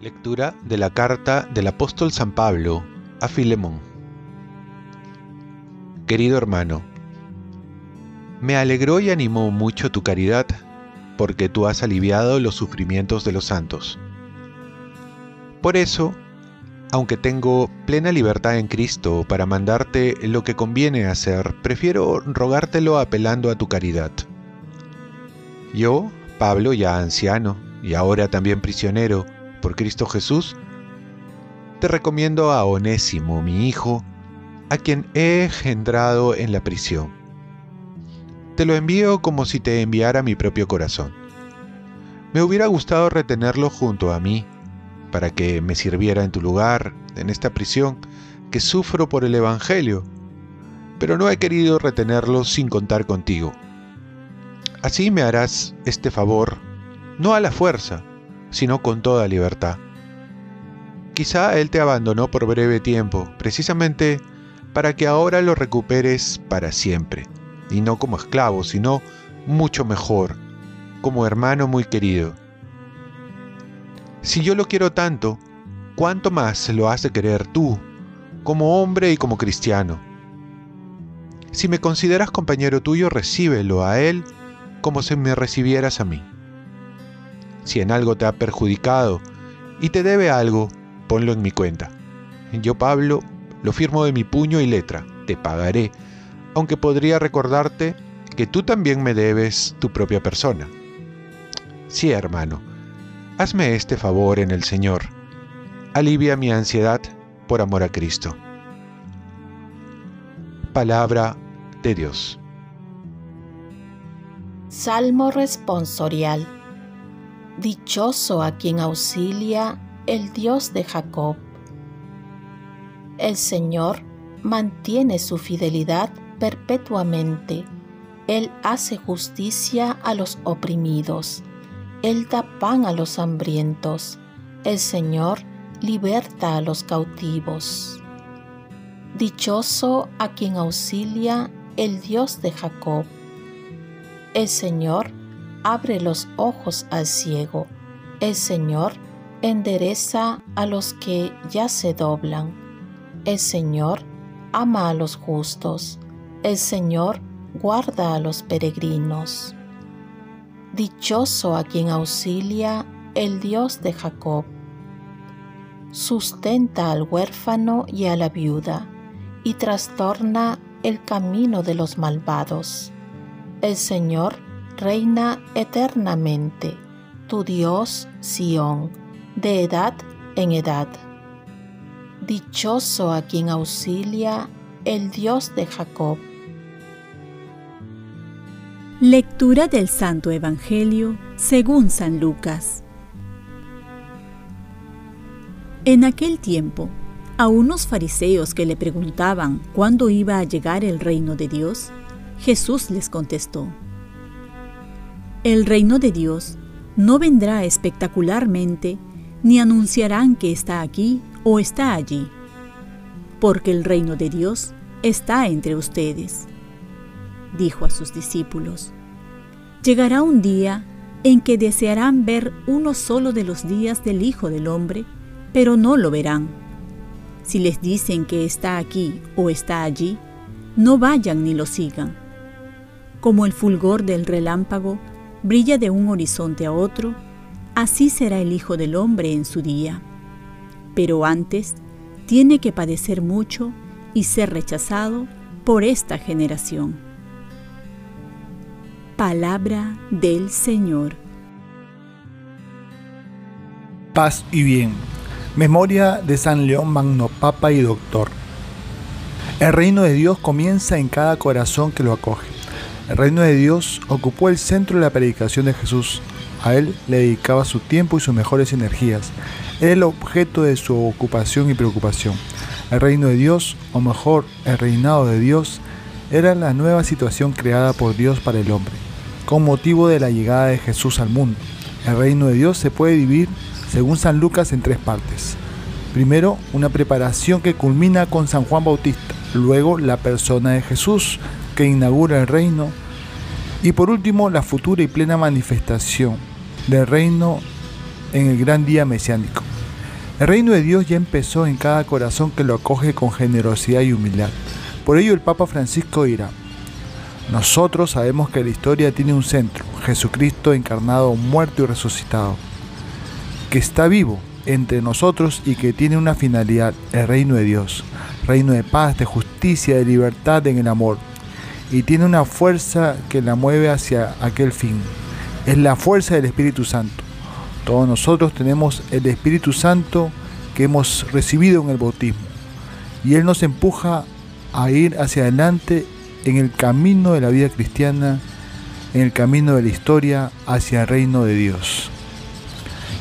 Lectura de la carta del apóstol San Pablo a Filemón. Querido hermano, me alegró y animó mucho tu caridad, porque tú has aliviado los sufrimientos de los santos. Por eso, aunque tengo plena libertad en Cristo para mandarte lo que conviene hacer, prefiero rogártelo apelando a tu caridad. Yo, Pablo, ya anciano y ahora también prisionero, por Cristo Jesús, te recomiendo a Onésimo, mi hijo, a quien he engendrado en la prisión. Te lo envío como si te enviara mi propio corazón. Me hubiera gustado retenerlo junto a mí, para que me sirviera en tu lugar, en esta prisión, que sufro por el Evangelio, pero no he querido retenerlo sin contar contigo. Así me harás este favor, no a la fuerza, sino con toda libertad. Quizá Él te abandonó por breve tiempo, precisamente para que ahora lo recuperes para siempre, y no como esclavo, sino mucho mejor, como hermano muy querido. Si yo lo quiero tanto, ¿cuánto más lo has de querer tú, como hombre y como cristiano? Si me consideras compañero tuyo, recíbelo a Él como si me recibieras a mí. Si en algo te ha perjudicado y te debe algo, ponlo en mi cuenta. Yo, Pablo, lo firmo de mi puño y letra, te pagaré, aunque podría recordarte que tú también me debes tu propia persona. Sí, hermano, hazme este favor en el Señor. Alivia mi ansiedad por amor a Cristo. Palabra de Dios. Salmo responsorial. Dichoso a quien auxilia el Dios de Jacob. El Señor mantiene su fidelidad perpetuamente. Él hace justicia a los oprimidos. Él da pan a los hambrientos. El Señor liberta a los cautivos. Dichoso a quien auxilia el Dios de Jacob. El Señor abre los ojos al ciego. El Señor endereza a los que ya se doblan. El Señor ama a los justos. El Señor guarda a los peregrinos. Dichoso a quien auxilia el Dios de Jacob. Sustenta al huérfano y a la viuda, y trastorna el camino de los malvados. El Señor reina eternamente, tu Dios Sión, de edad en edad. Dichoso a quien auxilia el Dios de Jacob. Lectura del Santo Evangelio según San Lucas. En aquel tiempo, a unos fariseos que le preguntaban cuándo iba a llegar el reino de Dios, Jesús les contestó, el reino de Dios no vendrá espectacularmente, ni anunciarán que está aquí o está allí, porque el reino de Dios está entre ustedes. Dijo a sus discípulos, llegará un día en que desearán ver uno solo de los días del Hijo del Hombre, pero no lo verán. Si les dicen que está aquí o está allí, no vayan ni lo sigan. Como el fulgor del relámpago, brilla de un horizonte a otro, así será el Hijo del Hombre en su día. Pero antes tiene que padecer mucho y ser rechazado por esta generación. Palabra del Señor. Paz y bien. Memoria de San León Magno, Papa y Doctor. El reino de Dios comienza en cada corazón que lo acoge. El reino de Dios ocupó el centro de la predicación de Jesús. A él le dedicaba su tiempo y sus mejores energías. Era el objeto de su ocupación y preocupación. El reino de Dios, o mejor, el reinado de Dios, era la nueva situación creada por Dios para el hombre, con motivo de la llegada de Jesús al mundo. El reino de Dios se puede dividir, según San Lucas, en tres partes. Primero, una preparación que culmina con San Juan Bautista, luego la persona de Jesús que inaugura el reino y por último la futura y plena manifestación del reino en el gran día mesiánico. El reino de Dios ya empezó en cada corazón que lo acoge con generosidad y humildad. Por ello el Papa Francisco dirá, nosotros sabemos que la historia tiene un centro, Jesucristo encarnado, muerto y resucitado, que está vivo entre nosotros y que tiene una finalidad, el reino de Dios, reino de paz, de justicia, de libertad en el amor, y tiene una fuerza que la mueve hacia aquel fin. Es la fuerza del Espíritu Santo. Todos nosotros tenemos el Espíritu Santo que hemos recibido en el bautismo, y Él nos empuja a ir hacia adelante en el camino de la vida cristiana, en el camino de la historia hacia el reino de Dios.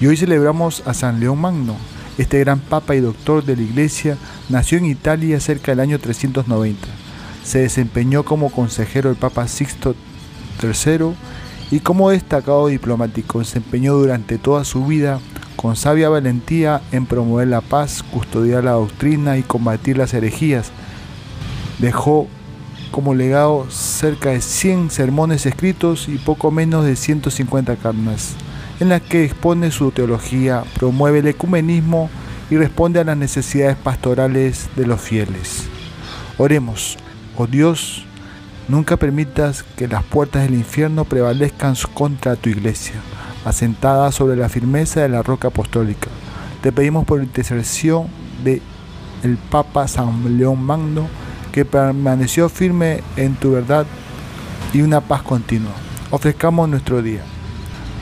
Y hoy celebramos a San León Magno. Este gran papa y doctor de la iglesia nació en Italia cerca del año 390. Se desempeñó como consejero del Papa Sixto III y como destacado diplomático. Desempeñó durante toda su vida con sabia valentía en promover la paz, custodiar la doctrina y combatir las herejías. Dejó como legado cerca de 100 sermones escritos y poco menos de 150 carnas en la que expone su teología, promueve el ecumenismo y responde a las necesidades pastorales de los fieles. Oremos, oh Dios, nunca permitas que las puertas del infierno prevalezcan contra tu iglesia, asentada sobre la firmeza de la roca apostólica. Te pedimos por intercesión de el Papa San León Magno, que permaneció firme en tu verdad y una paz continua. Ofrezcamos nuestro día.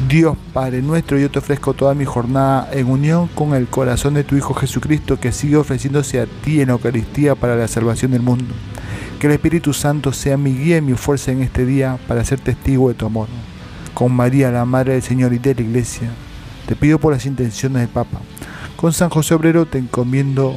Dios Padre nuestro, yo te ofrezco toda mi jornada en unión con el corazón de tu Hijo Jesucristo que sigue ofreciéndose a ti en la Eucaristía para la salvación del mundo. Que el Espíritu Santo sea mi guía y mi fuerza en este día para ser testigo de tu amor. Con María, la Madre del Señor y de la Iglesia, te pido por las intenciones del Papa. Con San José Obrero te encomiendo